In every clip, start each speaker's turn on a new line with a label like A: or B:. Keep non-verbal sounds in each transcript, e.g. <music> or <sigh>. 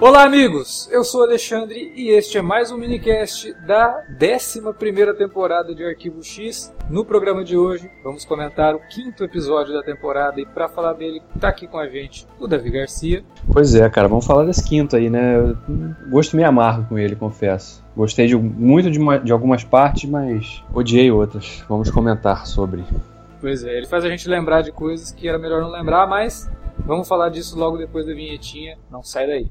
A: Olá, amigos! Eu sou Alexandre e este é mais um minicast da 11 temporada de Arquivo X. No programa de hoje, vamos comentar o quinto episódio da temporada e para falar dele, tá aqui com a gente o Davi Garcia.
B: Pois é, cara, vamos falar desse quinto aí, né? Eu gosto me amargo com ele, confesso. Gostei de, muito de, uma, de algumas partes, mas odiei outras. Vamos comentar sobre.
A: Pois é, ele faz a gente lembrar de coisas que era melhor não lembrar, mas Vamos falar disso logo depois da vinhetinha. Não sai daí.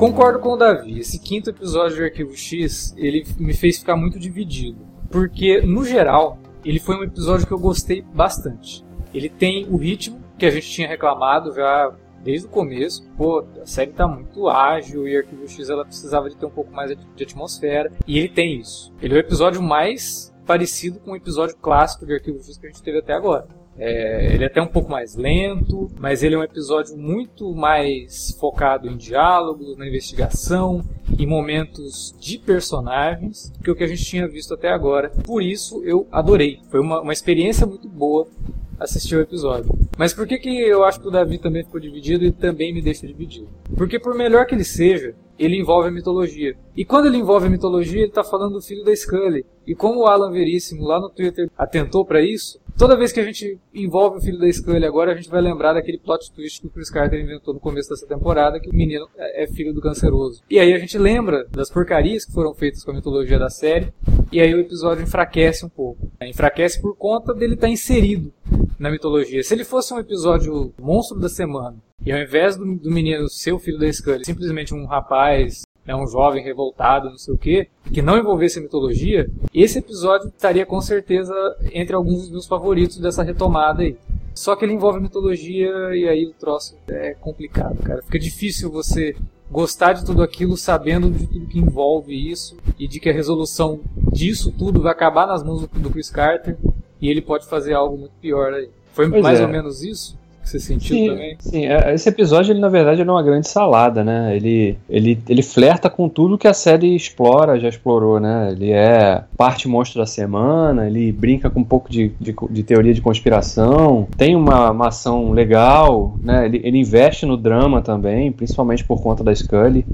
A: Concordo com o Davi. Esse quinto episódio de Arquivo X, ele me fez ficar muito dividido. Porque, no geral, ele foi um episódio que eu gostei bastante. Ele tem o ritmo que a gente tinha reclamado já desde o começo. Pô, a série tá muito ágil e Arquivo X ela precisava de ter um pouco mais de atmosfera. E ele tem isso. Ele é o episódio mais parecido com o episódio clássico de Arquivo X que a gente teve até agora. É, ele é até um pouco mais lento, mas ele é um episódio muito mais focado em diálogos, na investigação, em momentos de personagens, que o que a gente tinha visto até agora. Por isso eu adorei. Foi uma, uma experiência muito boa assistir o episódio. Mas por que, que eu acho que o Davi também ficou dividido e também me deixa dividido? Porque por melhor que ele seja, ele envolve a mitologia. E quando ele envolve a mitologia, ele está falando do filho da Scully. E como o Alan Veríssimo lá no Twitter atentou para isso, Toda vez que a gente envolve o filho da Scully agora, a gente vai lembrar daquele plot twist que o Chris Carter inventou no começo dessa temporada, que o menino é filho do canceroso. E aí a gente lembra das porcarias que foram feitas com a mitologia da série, e aí o episódio enfraquece um pouco. Enfraquece por conta dele estar tá inserido na mitologia. Se ele fosse um episódio monstro da semana, e ao invés do, do menino ser o filho da Scully, simplesmente um rapaz é um jovem revoltado, não sei o quê, que não envolvesse a mitologia, esse episódio estaria com certeza entre alguns dos meus favoritos dessa retomada aí. Só que ele envolve mitologia e aí o troço é complicado, cara. Fica difícil você gostar de tudo aquilo sabendo de tudo que envolve isso e de que a resolução disso tudo vai acabar nas mãos do Chris Carter e ele pode fazer algo muito pior aí. Foi pois mais é. ou menos isso? Você sentiu sim, também?
B: Sim, é, esse episódio, ele na verdade, é uma grande salada, né? Ele, ele, ele flerta com tudo que a série explora, já explorou, né? Ele é parte monstro da semana, ele brinca com um pouco de, de, de teoria de conspiração, tem uma, uma ação legal, né? Ele, ele investe no drama também, principalmente por conta da Scully,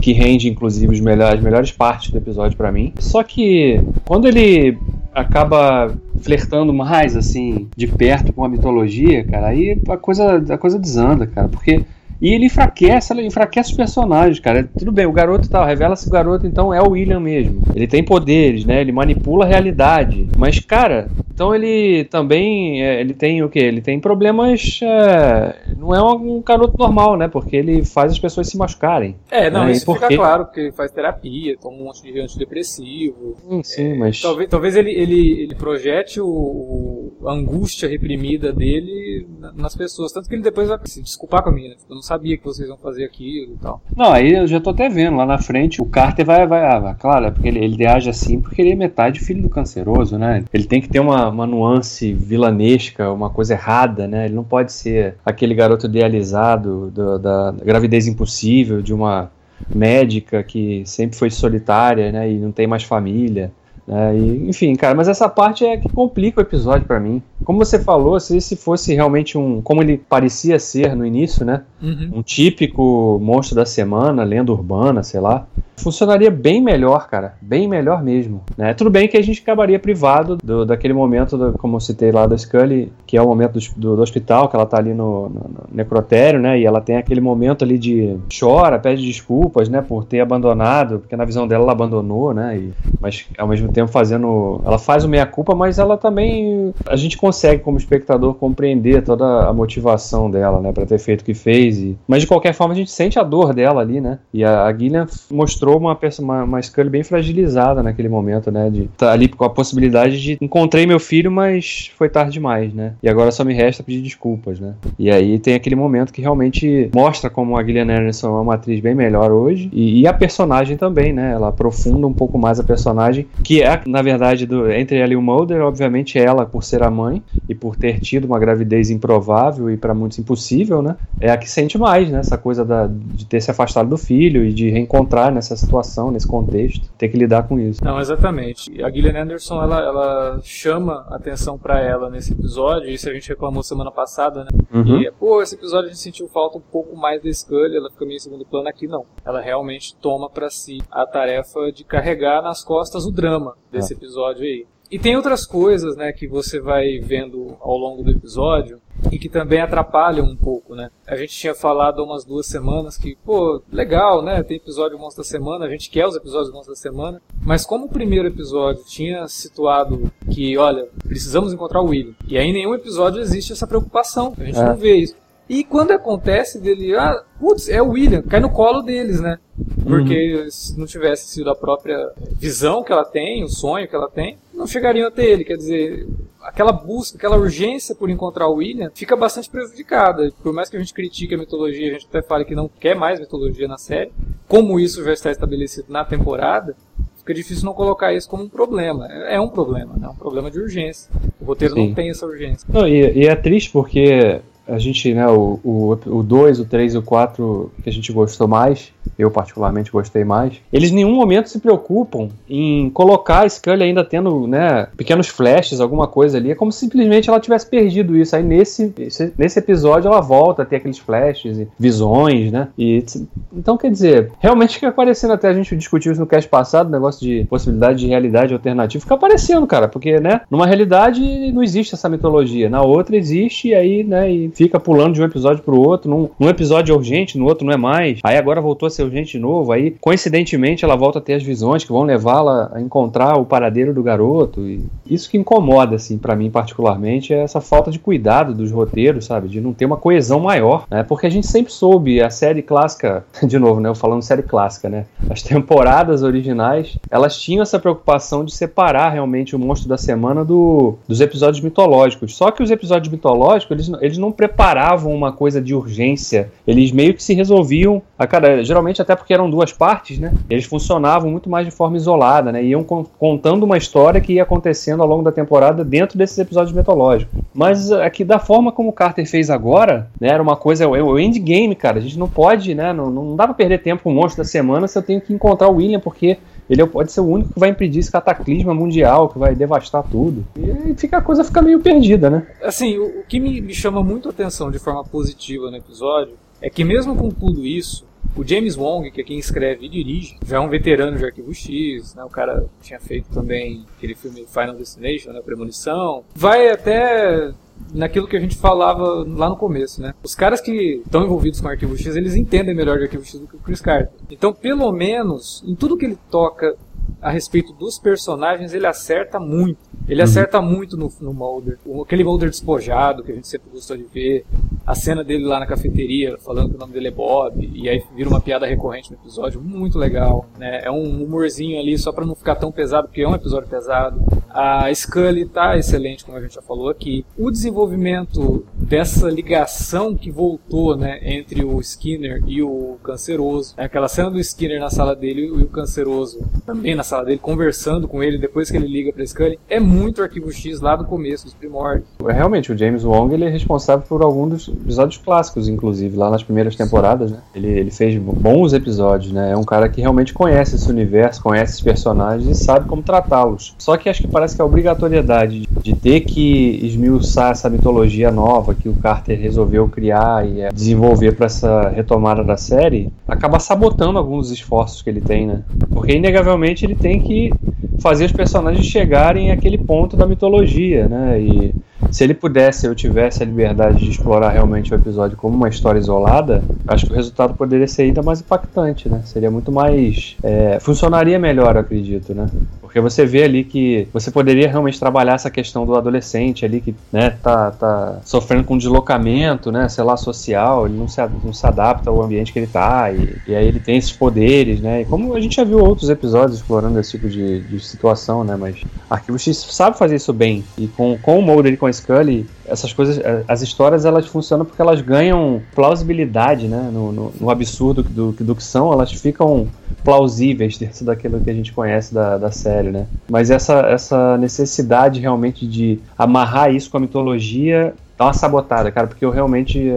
B: que rende, inclusive, os melhores, as melhores partes do episódio para mim. Só que, quando ele acaba flertando mais, assim, de perto com a mitologia, cara, aí a coisa, a coisa desanda, cara, porque e ele enfraquece, ele enfraquece os personagens, cara. Tudo bem, o garoto tal, revela-se o garoto então é o William mesmo. Ele tem poderes, né? Ele manipula a realidade. Mas, cara, então ele também é, ele tem o que? Ele tem problemas. É, não é um garoto normal, né? Porque ele faz as pessoas se machucarem.
A: É, não, né? isso porque... fica claro, porque ele faz terapia, toma um monte de antidepressivo.
B: Sim, sim, é, mas.
A: Talvez, talvez ele, ele, ele projete o, o, a angústia reprimida dele nas pessoas. Tanto que ele depois vai se desculpar com a menina. Eu não sabia que vocês iam fazer aquilo e tal.
B: Não, aí eu já tô até vendo lá na frente. O Carter vai. vai ah, claro, é porque ele, ele age assim porque ele é metade filho do canceroso, né? Ele tem que ter uma uma, nuance vilanesca, uma coisa errada, né? Ele não pode ser aquele garoto idealizado do, da gravidez impossível de uma médica que sempre foi solitária, né? E não tem mais família. Né? E, enfim, cara, mas essa parte é que complica o episódio para mim. Como você falou, se esse fosse realmente um. Como ele parecia ser no início, né? Uhum. Um típico monstro da semana, lenda urbana, sei lá. Funcionaria bem melhor, cara. Bem melhor mesmo. Né? Tudo bem que a gente acabaria privado do, daquele momento, do, como eu citei lá da Scully, que é o momento do, do, do hospital, que ela tá ali no, no, no, necrotério, né? E ela tem aquele momento ali de chora, pede desculpas, né? Por ter abandonado, porque na visão dela ela abandonou, né? E, mas ao mesmo tempo fazendo. Ela faz o meia-culpa, mas ela também. A gente consegue, como espectador, compreender toda a motivação dela, né? Pra ter feito o que fez. E... Mas de qualquer forma a gente sente a dor dela ali, né? E a, a Gillian mostrou uma, uma, uma Scully bem fragilizada naquele momento, né? De tá ali com a possibilidade de encontrei meu filho, mas foi tarde demais, né? E agora só me resta pedir desculpas, né? E aí tem aquele momento que realmente mostra como a Gillian Anderson é uma atriz bem melhor hoje. E, e a personagem também, né? Ela aprofunda um pouco mais a personagem, que é, na verdade, do, entre ela e o Mulder, obviamente ela, por ser a mãe e por ter tido uma gravidez improvável e para muitos impossível, né? É a que sente mais, né? Essa coisa da, de ter se afastado do filho e de reencontrar nessa situação, nesse contexto, ter que lidar com isso.
A: Não, exatamente. A Gillian Anderson, ela, ela chama atenção para ela nesse episódio, isso a gente reclamou semana passada, né? Uhum. E, pô, esse episódio a gente sentiu falta um pouco mais da Scully, ela fica meio em segundo plano aqui, não. Ela realmente toma para si a tarefa de carregar nas costas o drama desse é. episódio aí. E tem outras coisas, né, que você vai vendo ao longo do episódio e que também atrapalham um pouco, né? A gente tinha falado há umas duas semanas que, pô, legal, né? Tem episódio Monstro da Semana, a gente quer os episódios Monstro da Semana, mas como o primeiro episódio tinha situado que, olha, precisamos encontrar o William, e aí em nenhum episódio existe essa preocupação, a gente é. não vê isso. E quando acontece dele, ah, putz, é o William, cai no colo deles, né? Porque uhum. se não tivesse sido a própria visão que ela tem, o sonho que ela tem, não chegariam até ele. Quer dizer, aquela busca, aquela urgência por encontrar o William fica bastante prejudicada. Por mais que a gente critique a mitologia, a gente até fale que não quer mais mitologia na série, como isso já está estabelecido na temporada, fica difícil não colocar isso como um problema. É um problema, né? É um problema de urgência. O roteiro Sim. não tem essa urgência.
B: Não, e, e, é triste porque a gente, né, o 2, o 3 e o 4 que a gente gostou mais, eu particularmente gostei mais, eles em nenhum momento se preocupam em colocar a Scully ainda tendo, né, pequenos flashes, alguma coisa ali. É como se simplesmente ela tivesse perdido isso. Aí nesse, nesse episódio ela volta a ter aqueles flashes e visões, né? E, então, quer dizer, realmente fica aparecendo até a gente discutiu isso no cast passado, negócio de possibilidade de realidade alternativa, fica aparecendo, cara, porque, né, numa realidade não existe essa mitologia, na outra existe e aí, né, e fica pulando de um episódio pro outro. Num, num episódio é urgente, no outro não é mais. Aí agora voltou a ser urgente de novo. Aí, coincidentemente, ela volta a ter as visões que vão levá-la a encontrar o paradeiro do garoto. E isso que incomoda, assim, para mim particularmente, é essa falta de cuidado dos roteiros, sabe? De não ter uma coesão maior, né? Porque a gente sempre soube, a série clássica, <laughs> de novo, né? Eu falando série clássica, né? As temporadas originais, elas tinham essa preocupação de separar realmente o monstro da semana do, dos episódios mitológicos. Só que os episódios mitológicos, eles, eles não preparavam uma coisa de urgência. Eles meio que se resolviam a cada. Geralmente, até porque eram duas partes, né? Eles funcionavam muito mais de forma isolada, né? Iam contando uma história que ia acontecendo ao longo da temporada dentro desses episódios mitológicos. Mas aqui, da forma como o Carter fez agora, né? Era uma coisa. O endgame, cara. A gente não pode, né? Não, não dá pra perder tempo com o monstro da semana se eu tenho que encontrar o William, porque ele pode ser o único que vai impedir esse cataclisma mundial, que vai devastar tudo. E fica, a coisa fica meio perdida, né?
A: Assim, o, o que me, me chama muito a atenção de forma positiva no episódio é que mesmo com tudo isso, o James Wong, que é quem escreve e dirige, já é um veterano de Arquivo X, né? O cara tinha feito também aquele filme Final Destination, né? Premonição. Vai até naquilo que a gente falava lá no começo, né? Os caras que estão envolvidos com Arquivo X, eles entendem melhor de Arquivo X do que o Chris Carter. Então, pelo menos, em tudo que ele toca a respeito dos personagens, ele acerta muito. Ele uhum. acerta muito no, no Mulder. Aquele Mulder despojado que a gente sempre gostou de ver. A cena dele lá na cafeteria, falando que o nome dele é Bob. E aí vira uma piada recorrente no episódio. Muito legal. Né? É um humorzinho ali só para não ficar tão pesado, porque é um episódio pesado. A Scully tá excelente, como a gente já falou aqui. O desenvolvimento dessa ligação que voltou, né, entre o Skinner e o Canceroso. É aquela cena do Skinner na sala dele e o Canceroso também na sala dele, conversando com ele depois que ele liga pra Scully. É muito Arquivo X lá do começo, dos primórdios.
B: Realmente, o James Wong ele é responsável por alguns dos episódios clássicos, inclusive, lá nas primeiras temporadas, né? Ele, ele fez bons episódios, né? É um cara que realmente conhece esse universo, conhece esses personagens e sabe como tratá-los. Só que acho que parece que a obrigatoriedade de ter que esmiuçar essa mitologia nova que o Carter resolveu criar e é, desenvolver para essa retomada da série acaba sabotando alguns esforços que ele tem, né? Porque inegavelmente ele tem que fazer os personagens chegarem àquele ponto da mitologia, né? E se ele pudesse, eu tivesse a liberdade de explorar realmente o episódio como uma história isolada, acho que o resultado poderia ser ainda mais impactante, né? Seria muito mais. É, funcionaria melhor, eu acredito, né? Porque você vê ali que você poderia realmente trabalhar essa questão do adolescente ali que, né, tá, tá sofrendo com deslocamento, né, sei lá, social, ele não se, não se adapta ao ambiente que ele tá, e, e aí ele tem esses poderes, né, e como a gente já viu outros episódios explorando esse tipo de, de situação, né, mas Arquivo X sabe fazer isso bem, e com, com o Mulder e com a Scully, essas coisas, eh, as histórias elas funcionam porque elas ganham plausibilidade, né? No, no, no absurdo do, do que são, elas ficam plausíveis dentro daquilo que a gente conhece da, da série, né? Mas essa, essa necessidade realmente de amarrar isso com a mitologia dá uma sabotada, cara, porque eu realmente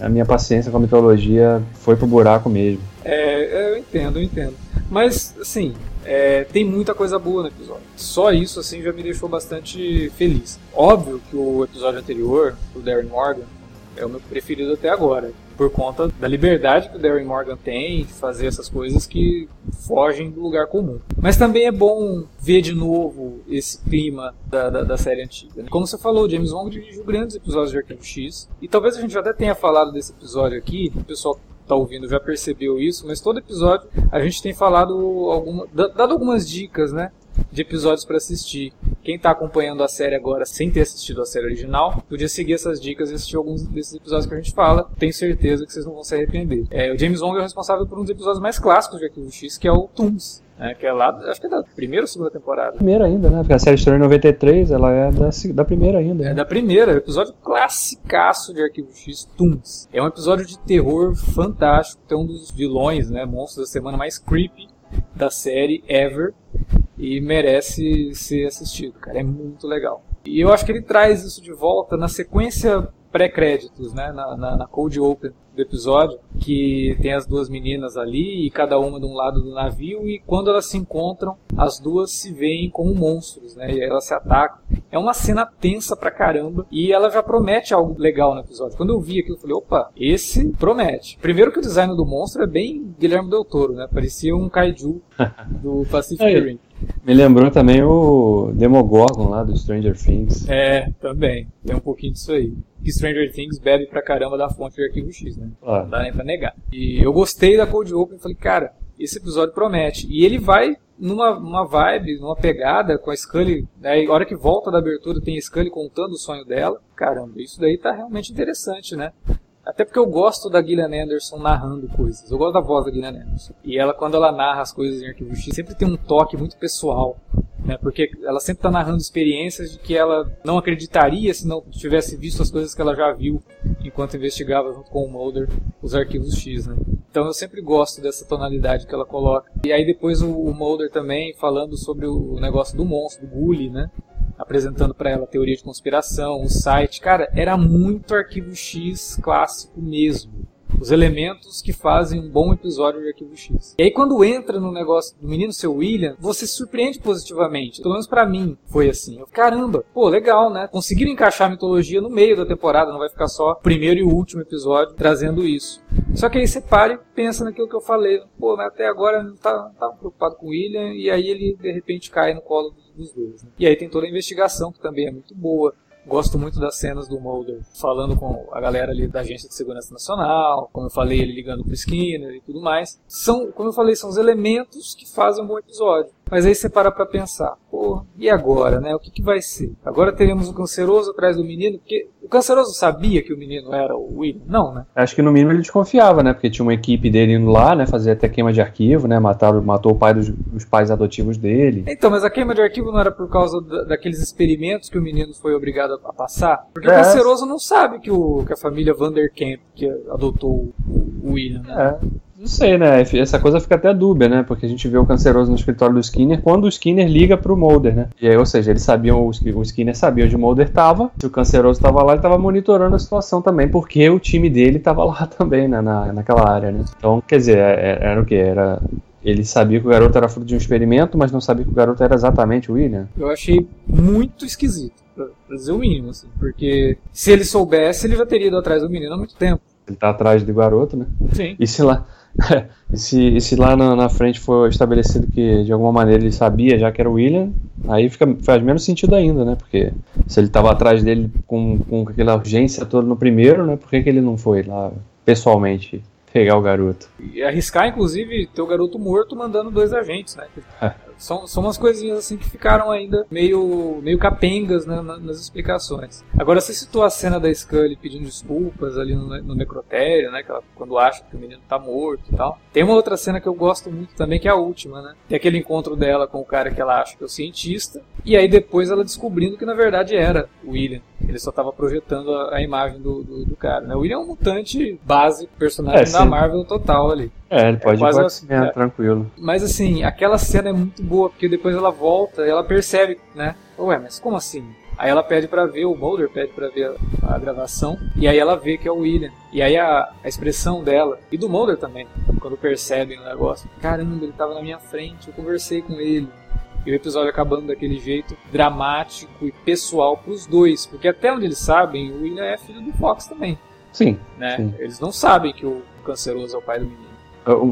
B: a, a minha paciência com a mitologia foi pro buraco mesmo.
A: É, eu entendo, eu entendo. Mas, assim, é, tem muita coisa boa no episódio. Só isso assim já me deixou bastante feliz. Óbvio que o episódio anterior, o Darren Morgan, é o meu preferido até agora, por conta da liberdade que o Darren Morgan tem de fazer essas coisas que fogem do lugar comum. Mas também é bom ver de novo esse clima da, da, da série antiga. Né? Como você falou, James Wong dirigiu grandes episódios de Arquivo X, e talvez a gente já até tenha falado desse episódio aqui, o pessoal está ouvindo já percebeu isso, mas todo episódio a gente tem falado alguma, dado algumas dicas, né? De episódios para assistir. Quem está acompanhando a série agora sem ter assistido a série original, podia seguir essas dicas e assistir alguns desses episódios que a gente fala. Tenho certeza que vocês não vão se arrepender. É, o James Wong é o responsável por um dos episódios mais clássicos de Arquivo X, que é o Toons. Né, que é lá, acho que é da primeira ou segunda temporada.
B: Primeira ainda, né? Porque a série estreou em 93, ela é da, da primeira ainda.
A: É né? da primeira, episódio classicaço de Arquivo X, Toons. É um episódio de terror fantástico, tem um dos vilões, né, monstros da semana mais creepy da série ever e merece ser assistido, cara, é muito legal. E eu acho que ele traz isso de volta na sequência pré-créditos, né, na, na, na Cold Open do episódio, que tem as duas meninas ali e cada uma de um lado do navio e quando elas se encontram, as duas se veem como monstros, né? E elas se atacam. É uma cena tensa pra caramba e ela já promete algo legal no episódio. Quando eu vi aquilo, eu falei, opa, esse promete. Primeiro que o design do monstro é bem Guilherme Del Toro, né? Parecia um kaiju <laughs> do Pacific Rim.
B: Me lembrou também o Demogorgon lá do Stranger Things.
A: É, também. Tem um pouquinho disso aí. Que Stranger Things bebe pra caramba da fonte de arquivo X, né? Não dá nem pra negar. E eu gostei da Cold Open falei, cara, esse episódio promete. E ele vai numa, numa vibe, numa pegada com a Scully. Né? A hora que volta da abertura tem a Scully contando o sonho dela. Caramba, isso daí tá realmente interessante, né? Até porque eu gosto da Gillian Anderson narrando coisas. Eu gosto da voz da Gillian Anderson. E ela, quando ela narra as coisas em Arquivo X, sempre tem um toque muito pessoal. Né? Porque ela sempre está narrando experiências de que ela não acreditaria se não tivesse visto as coisas que ela já viu enquanto investigava junto com o Mulder os arquivos X. Né? Então eu sempre gosto dessa tonalidade que ela coloca. E aí depois o, Mulder também falando sobre o negócio do monstro, do Gully, né? apresentando para ela teoria de conspiração, o site. Cara, era muito arquivo X clássico mesmo. Os elementos que fazem um bom episódio de Arquivo X. E aí quando entra no negócio do menino seu William, você se surpreende positivamente. Pelo menos para mim foi assim. Eu, Caramba, pô, legal, né? Conseguiram encaixar a mitologia no meio da temporada, não vai ficar só primeiro e último episódio trazendo isso. Só que aí você para e pensa naquilo que eu falei. Pô, mas até agora não tá, tá preocupado com o William e aí ele de repente cai no colo dos dois. Né? E aí tem toda a investigação que também é muito boa. Gosto muito das cenas do Mulder falando com a galera ali da Agência de Segurança Nacional, como eu falei, ele ligando pro Skinner e tudo mais. São, como eu falei, são os elementos que fazem um bom episódio. Mas aí você para pra pensar, pô, e agora, né? O que, que vai ser? Agora teremos o canceroso atrás do menino, porque o canceroso sabia que o menino era o William? Não, né?
B: Acho que no mínimo ele desconfiava, né? Porque tinha uma equipe dele indo lá, né? Fazer até queima de arquivo, né? Matar, matou o pai dos, dos pais adotivos dele.
A: Então, mas a queima de arquivo não era por causa da, daqueles experimentos que o menino foi obrigado a, a passar? Porque é. o canceroso não sabe que, o, que a família Vanderkamp que adotou o, o William, né?
B: É. Não sei, né? Essa coisa fica até dúbia, né? Porque a gente vê o canceroso no escritório do Skinner quando o Skinner liga pro Mulder, né? E aí, ou seja, eles sabiam, o Skinner sabia onde o Mulder tava, se o canceroso tava lá, ele tava monitorando a situação também, porque o time dele tava lá <laughs> também, né? Na, naquela área, né? Então, quer dizer, era, é, era o que? Era ele sabia que o garoto era fruto de um experimento, mas não sabia que o garoto era exatamente o William.
A: Eu achei muito esquisito, pra dizer o mínimo, assim. Porque se ele soubesse, ele já teria ido atrás do menino há muito tempo.
B: Ele tá atrás do garoto, né?
A: Sim.
B: E se lá, <laughs> e se, e se lá na, na, frente for estabelecido que de alguma maneira ele sabia já que era o William, aí fica, faz menos sentido ainda, né? Porque se ele estava atrás dele com, com aquela urgência toda no primeiro, né? Por que, que ele não foi lá pessoalmente pegar o garoto?
A: E arriscar, inclusive, ter o garoto morto mandando dois agentes, né? É. São, são umas coisinhas assim que ficaram ainda meio, meio capengas né, nas explicações. Agora, você citou a cena da Scully pedindo desculpas ali no, no necrotério, né? Ela, quando acha que o menino tá morto e tal. Tem uma outra cena que eu gosto muito também, que é a última, né? Tem aquele encontro dela com o cara que ela acha que é o cientista. E aí depois ela descobrindo que na verdade era o William. Ele só estava projetando a, a imagem do, do, do, cara, né? O William é um mutante básico, personagem é, da Marvel total ali.
B: É, ele pode é quase assim, é. tranquilo.
A: Mas assim, aquela cena é muito boa, porque depois ela volta e ela percebe, né? Ué, mas como assim? Aí ela pede para ver, o Mulder pede para ver a, a, gravação, e aí ela vê que é o William. E aí a, a expressão dela, e do Mulder também, quando percebem o negócio, caramba, ele tava na minha frente, eu conversei com ele. E o episódio acabando daquele jeito dramático e pessoal pros dois, porque até onde eles sabem, o William é filho do Fox também.
B: Sim.
A: Né?
B: Sim.
A: Eles não sabem que o canceroso é o pai do menino.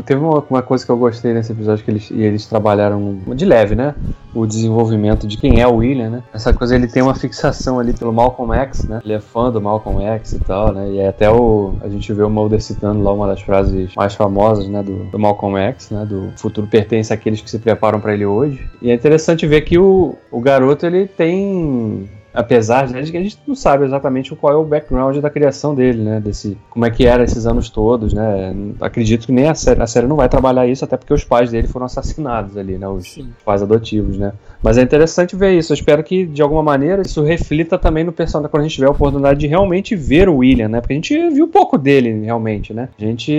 B: Teve uma, uma, coisa que eu gostei nesse episódio que eles, eles trabalharam de leve, né? O desenvolvimento de quem é o William, né? Essa coisa ele tem uma fixação ali pelo Malcolm X, né? Ele é fã do Malcolm X e tal, né? E até o a gente vê o Mulder citando lá uma das frases mais famosas, né? Do, do Malcolm X, né? Do futuro pertence àqueles que se preparam para ele hoje. E é interessante ver que o, o garoto ele tem apesar de que a gente não sabe exatamente qual é o background da criação dele, né, desse como é que era esses anos todos, né? Acredito que nem a série, a série não vai trabalhar isso até porque os pais dele foram assassinados ali, né, os Sim. pais adotivos, né? Mas é interessante ver isso. Eu espero que de alguma maneira isso reflita também no personagem quando a gente tiver a oportunidade de realmente ver o William, né? Porque a gente viu pouco dele realmente, né? A gente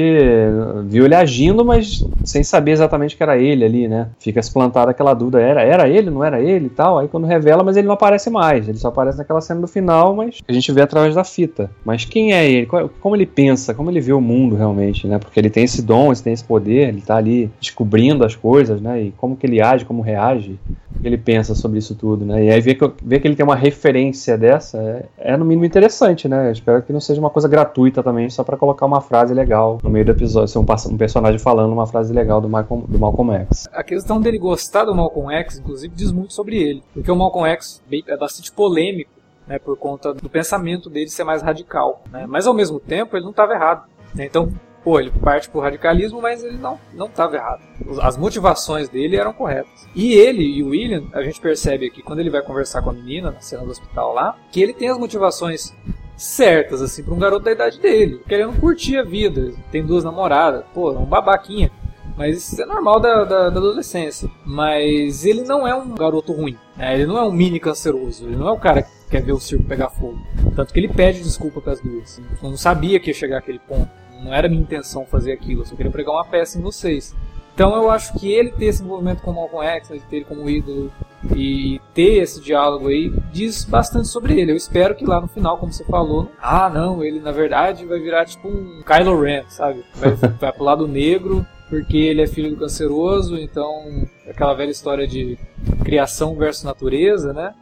B: viu ele agindo, mas sem saber exatamente que era ele ali, né? Fica se plantada aquela dúvida, era era ele, não era ele e tal. Aí quando revela, mas ele não aparece mais. Ele só aparece naquela cena do final, mas a gente vê através da fita. Mas quem é ele? Como ele pensa? Como ele vê o mundo realmente, né? Porque ele tem esse dom, ele tem esse poder, ele tá ali descobrindo as coisas, né? E como que ele age, como reage, que ele pensa sobre isso tudo, né? E aí ver que, ver que ele tem uma referência dessa é, é no mínimo interessante, né? Eu espero que não seja uma coisa gratuita também, só para colocar uma frase legal no meio do episódio, ser um, um, personagem falando uma frase legal do Malcolm, do Malcolm X.
A: A questão dele gostar do Malcolm X, inclusive, diz muito sobre ele, porque o Malcolm X é bastante polêmico né, por conta do pensamento dele ser mais radical. Né? Mas ao mesmo tempo ele não estava errado. Né? Então, pô, ele parte pro radicalismo, mas ele não não estava errado. As motivações dele eram corretas. E ele e o William, a gente percebe aqui quando ele vai conversar com a menina na cena do hospital lá, que ele tem as motivações certas assim para um garoto da idade dele, querendo curtir a vida, tem duas namoradas, pô, é um babaquinha. Mas isso é normal da, da, da, adolescência. Mas ele não é um garoto ruim. Né? Ele não é um mini canceroso. Ele não é o cara que quer ver o circo pegar fogo. Tanto que ele pede desculpa para as duas. Eu não sabia que ia chegar aquele ponto. Não era minha intenção fazer aquilo. Eu só queria pregar uma peça em vocês. Então eu acho que ele ter esse envolvimento com o Malcolm X, ter ele como ídolo e ter esse diálogo aí diz bastante sobre ele. Eu espero que lá no final, como você falou, ah não, ele na verdade vai virar tipo um Kylo Ren, sabe? Vai, <laughs> vai pro lado negro porque ele é filho do canceroso, então aquela velha história de criação versus natureza, né?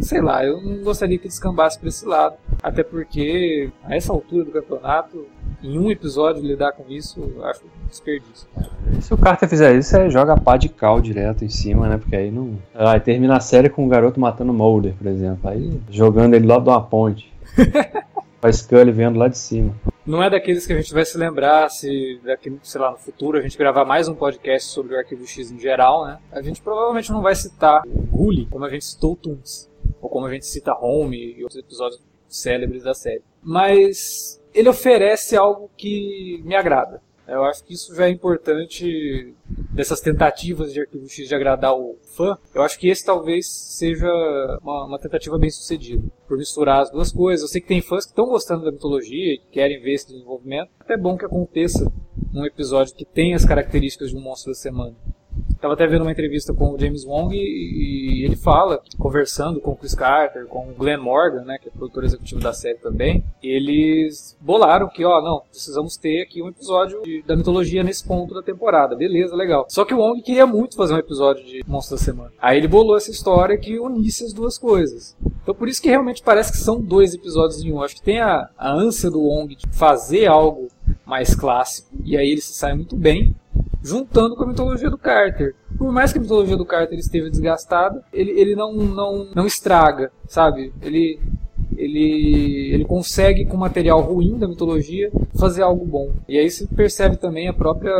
A: Sei lá, eu não gostaria que descambasse para esse lado, até porque a essa altura do campeonato, em um episódio lidar com isso, eu acho um desperdício.
B: Se o Carter fizer isso, é joga pá de cal direto em cima, né? Porque aí não. Aí termina a série com um garoto matando Mulder, por exemplo. Aí jogando ele lá de uma ponte. <laughs> a Scully vendo lá de cima.
A: não é daqueles que a gente vai se lembrar se daqui, sei lá, no futuro a gente gravar mais um podcast sobre o Arquivo X em geral, né? A gente provavelmente não vai citar o Hully como a gente citou o Toons, ou como a gente cita Home e outros episódios célebres da série. Mas ele oferece algo que me agrada. Eu acho que isso já é importante dessas tentativas de Arquivo X de agradar o fã. Eu acho que esse talvez seja uma, uma tentativa bem sucedida, por misturar as duas coisas. Eu sei que tem fãs que estão gostando da mitologia e querem ver esse desenvolvimento. É bom que aconteça num episódio que tem as características de um monstro da semana. Tava até vendo uma entrevista com o James Wong e, ele fala, conversando com o Chris Carter, com o Glenn Morgan, né, que é produtor executivo da série também, eles bolaram que, ó, não, precisamos ter aqui um episódio de, da mitologia nesse ponto da temporada. Beleza, legal. Só que o Wong queria muito fazer um episódio de Monstro da Semana. Aí ele bolou essa história que unisse as duas coisas. Então por isso que realmente parece que são dois episódios em um. Acho que tem a, a ânsia do Wong de fazer algo mais clássico, e aí ele se sai muito bem juntando com a mitologia do Carter. Por mais que a mitologia do Carter esteja desgastada, ele, ele não, não, não estraga, sabe? Ele, ele, ele consegue, com material ruim da mitologia, fazer algo bom. E aí se percebe também a própria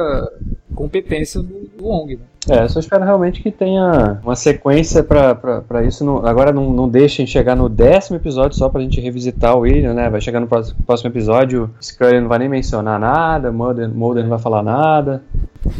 A: competência do, do Wong. Né?
B: É, eu só espero realmente que tenha uma sequência para isso. Não, agora não, não deixem chegar no décimo episódio só pra gente revisitar o William, né? Vai chegar no próximo, próximo episódio, Scully não vai nem mencionar nada, Mulder, Mulder não vai falar nada.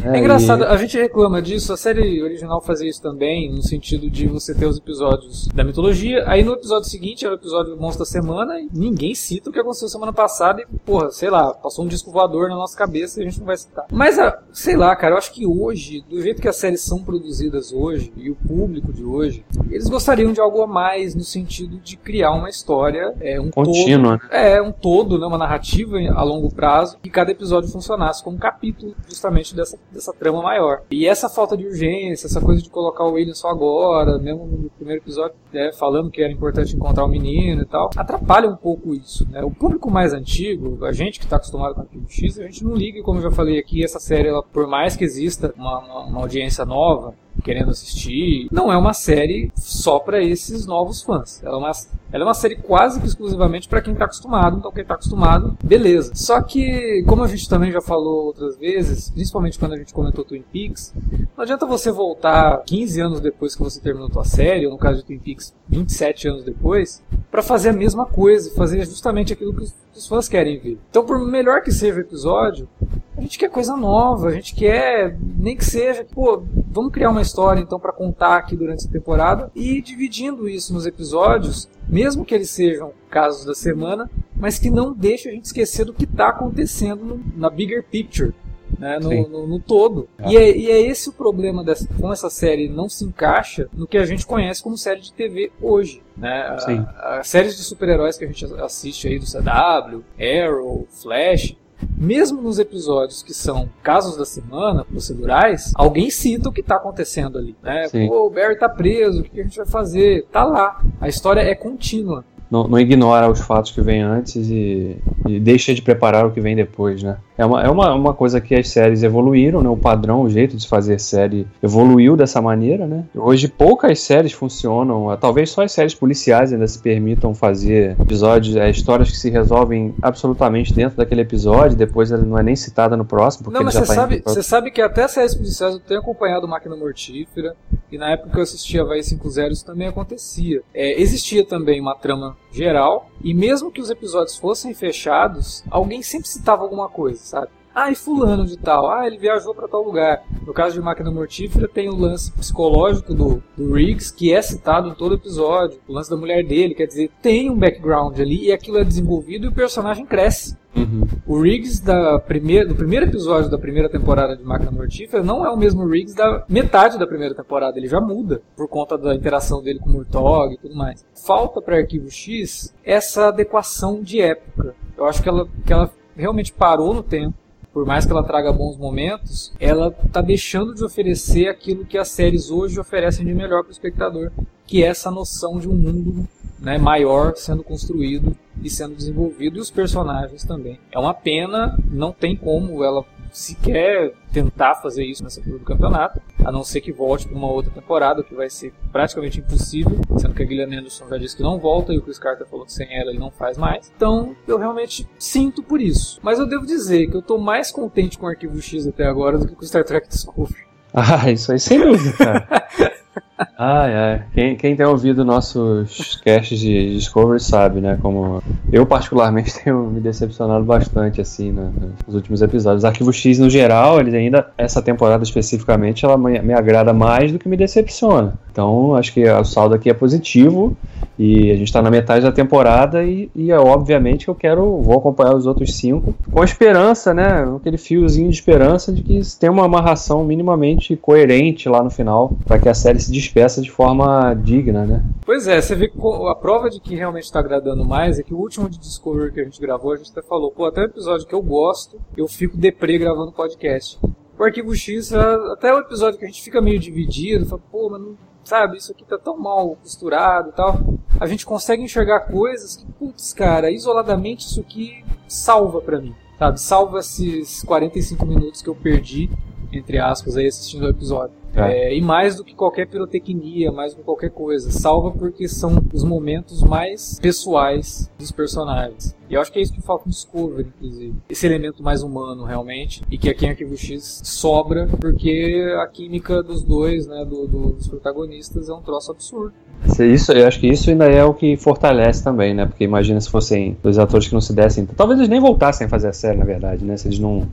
A: É, é engraçado, e... a gente reclama disso, a série original fazia isso também, no sentido de você ter os episódios da mitologia, aí no episódio seguinte é o episódio Monstro da Semana, e ninguém cita o que aconteceu semana passada, e porra, sei lá, passou um disco voador na nossa cabeça e a gente não vai citar. Mas, ah, sei lá, cara, eu acho que hoje, do jeito que as séries são produzidas hoje, e o público de hoje, eles gostariam de algo a mais no sentido de criar uma história, é, um
B: Contínua.
A: todo. É, um todo, né, uma narrativa a longo prazo, que cada episódio funcionasse como um capítulo justamente dessa, dessa trama maior. E essa falta de urgência, essa coisa de colocar o William só agora, mesmo no primeiro episódio, né, falando que era importante encontrar o menino e tal, atrapalha um pouco isso. Né? O público mais antigo, a gente que está acostumado com o X, a gente não liga, como eu já falei aqui, essa série, ela, por mais que exista uma, uma, uma audiência nova, querendo assistir. Não é uma série só para esses novos fãs. Ela é uma, ela é uma série quase que exclusivamente para quem está acostumado. Então, quem está acostumado, beleza. Só que, como a gente também já falou outras vezes, principalmente quando a gente comentou Twin Peaks, não adianta você voltar 15 anos depois que você terminou a série, ou no caso de Twin Peaks, 27 anos depois, para fazer a mesma coisa, fazer justamente aquilo que os fãs querem ver. Então, por melhor que seja o episódio, a gente quer coisa nova, a gente quer, nem que seja, pô, vamos criar uma história então para contar aqui durante a temporada e dividindo isso nos episódios, mesmo que eles sejam casos da semana, mas que não deixe a gente esquecer do que está acontecendo no, na bigger picture. Né, no, no, no, todo. É. E, é, e, é, esse o problema dessa, como essa série não se encaixa no que a gente conhece como série de TV hoje. Né? As séries de super-heróis que a gente assiste aí do CW, Arrow, Flash, mesmo nos episódios que são casos da semana, procedurais, alguém cita o que está acontecendo ali. Né? Pô, o Barry tá preso, o que a gente vai fazer? Tá lá. A história é contínua.
B: Não, não ignora os fatos que vêm antes e, e deixa de preparar o que vem depois, né? É uma, é uma, uma coisa que as séries evoluíram, né? O padrão, o jeito de fazer série evoluiu dessa maneira, né? Hoje poucas séries funcionam, talvez só as séries policiais ainda se permitam fazer episódios, é, histórias que se resolvem absolutamente dentro daquele episódio, depois ela não é nem citada no próximo.
A: Porque não, mas você tá sabe, você sabe que até séries policiais eu tenho acompanhado Máquina Mortífera, e na época que eu assistia Havaí 5.0 isso também acontecia. É, existia também uma trama geral, e mesmo que os episódios fossem fechados, alguém sempre citava alguma coisa, sabe? Ah, e fulano de tal. Ah, ele viajou para tal lugar. No caso de Máquina Mortífera, tem o lance psicológico do, do Riggs, que é citado em todo episódio. O lance da mulher dele, quer dizer, tem um background ali e aquilo é desenvolvido e o personagem cresce. Uhum. O Riggs da primeira, do primeiro episódio da primeira temporada de Máquina Mortífera não é o mesmo Riggs da metade da primeira temporada. Ele já muda por conta da interação dele com o Murtog e tudo mais. Falta para Arquivo X essa adequação de época. Eu acho que ela, que ela realmente parou no tempo por mais que ela traga bons momentos, ela está deixando de oferecer aquilo que as séries hoje oferecem de melhor para o espectador, que é essa noção de um mundo né, maior sendo construído e sendo desenvolvido, e os personagens também. É uma pena, não tem como ela se quer tentar fazer isso nessa altura do campeonato, a não ser que volte para uma outra temporada, o que vai ser praticamente impossível, sendo que a Gillian Anderson já disse que não volta e o Chris Carter falou que sem ela ele não faz mais. Então eu realmente sinto por isso. Mas eu devo dizer que eu estou mais contente com o Arquivo X até agora do que com o Star Trek Discovery. <laughs>
B: Ah, isso aí sem dúvida, cara. <laughs> Ai, ai. Quem, quem tem ouvido nossos casts de Discovery sabe, né? Como eu, particularmente, <laughs> tenho me decepcionado bastante, assim, né, nos últimos episódios. Arquivo X, no geral, ele ainda, essa temporada especificamente, ela me, me agrada mais do que me decepciona. Então, acho que o saldo aqui é positivo e a gente está na metade da temporada e, e é, obviamente eu quero, vou acompanhar os outros cinco com esperança, né? Aquele fiozinho de esperança de que tenha uma amarração minimamente coerente lá no final para que a série se despeça de forma digna, né?
A: Pois é, você vê que a prova de que realmente está agradando mais é que o último de Discovery que a gente gravou, a gente até falou, pô, até o episódio que eu gosto, eu fico deprê gravando podcast. O Arquivo X, até o episódio que a gente fica meio dividido, fala, pô, mas não sabe, isso aqui tá tão mal costurado e tal. A gente consegue enxergar coisas que, putz, cara, isoladamente isso aqui salva para mim, sabe? Salva esses 45 minutos que eu perdi, entre aspas, aí assistindo o episódio. É. É, e mais do que qualquer pirotecnia, mais do que qualquer coisa. Salva porque são os momentos mais pessoais dos personagens. E eu acho que é isso que falta no Discovery, inclusive. Esse elemento mais humano, realmente. E que aqui em Arquivo X sobra, porque a química dos dois, né, do, do, dos protagonistas, é um troço absurdo.
B: Isso, eu acho que isso ainda é o que fortalece também, né? Porque imagina se fossem dois atores que não se dessem. Talvez eles nem voltassem a fazer a série, na verdade, né? Se eles não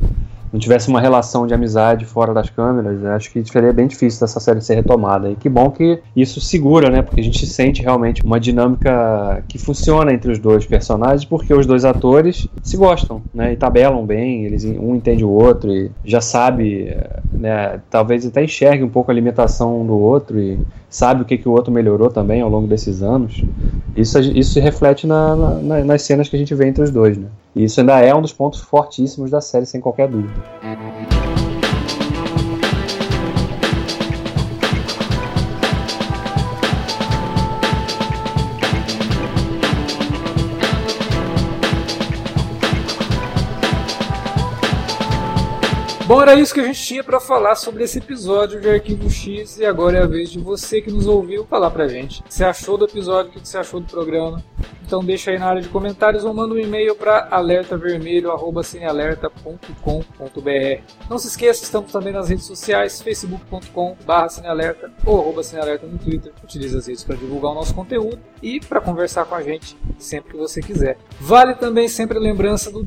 B: não tivesse uma relação de amizade fora das câmeras, acho que seria bem difícil dessa série ser retomada. E que bom que isso segura, né? Porque a gente sente realmente uma dinâmica que funciona entre os dois personagens, porque os dois atores se gostam, né? E tabelam bem, eles um entende o outro e já sabe, né? Talvez até enxergue um pouco a limitação um do outro e sabe o que, que o outro melhorou também ao longo desses anos. Isso, isso se reflete na, na, nas cenas que a gente vê entre os dois, né? E isso ainda é um dos pontos fortíssimos da série, sem qualquer dúvida.
A: Bom, era isso que a gente tinha para falar sobre esse episódio de Arquivo X e agora é a vez de você que nos ouviu falar pra gente. Você achou do episódio, o que você achou do programa? Então deixa aí na área de comentários ou manda um e-mail para alertavermelho@cinealerta.com.br. Não se esqueça, estamos também nas redes sociais, facebook.com/cinealerta ou arroba cinealerta no Twitter. Utilize as redes para divulgar o nosso conteúdo e para conversar com a gente sempre que você quiser. Vale também sempre a lembrança do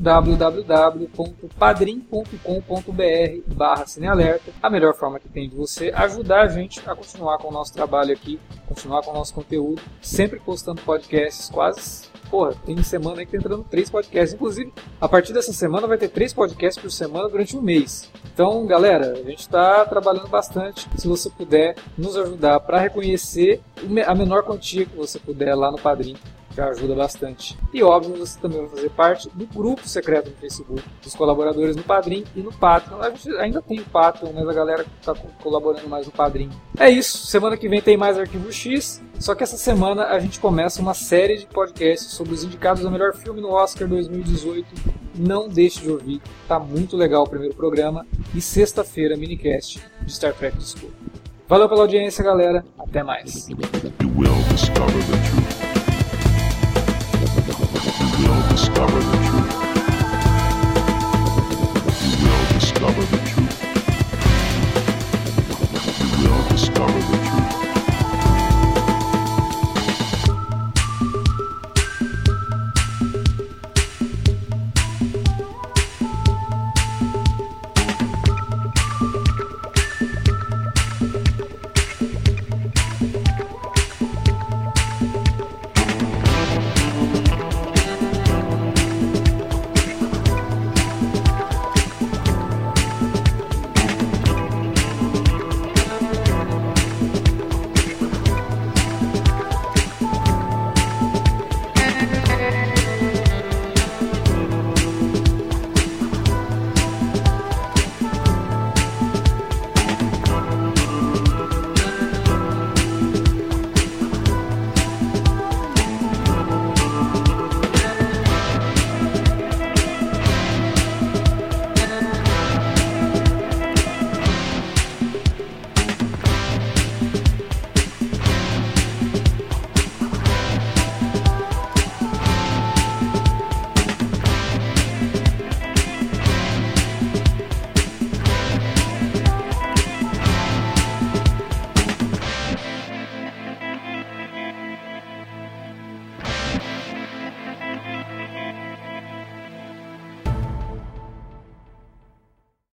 A: www.padrim.com.br/cinealerta, a melhor forma que tem de você ajudar a gente a continuar com o nosso trabalho aqui, continuar com o nosso conteúdo, sempre postando podcasts quase porra, tem semana aí que tá entrando três podcasts. Inclusive, a partir dessa semana vai ter três podcasts por semana durante um mês. Então, galera, a gente está trabalhando bastante. Se você puder nos ajudar para reconhecer a menor quantia que você puder lá no Padrim, já ajuda bastante. E óbvio, você também vai fazer parte do grupo secreto no Facebook, dos colaboradores no Padrim e no Patreon. A gente ainda tem o Patreon, mas a galera está colaborando mais no Padrim. É isso, semana que vem tem mais Arquivo X, só que essa semana a gente começa uma série de podcasts sobre os indicados ao melhor filme no Oscar 2018. Não deixe de ouvir, tá muito legal o primeiro programa. E sexta-feira, minicast de Star Trek Discovery. Valeu pela audiência, galera. Até mais. you'll discover the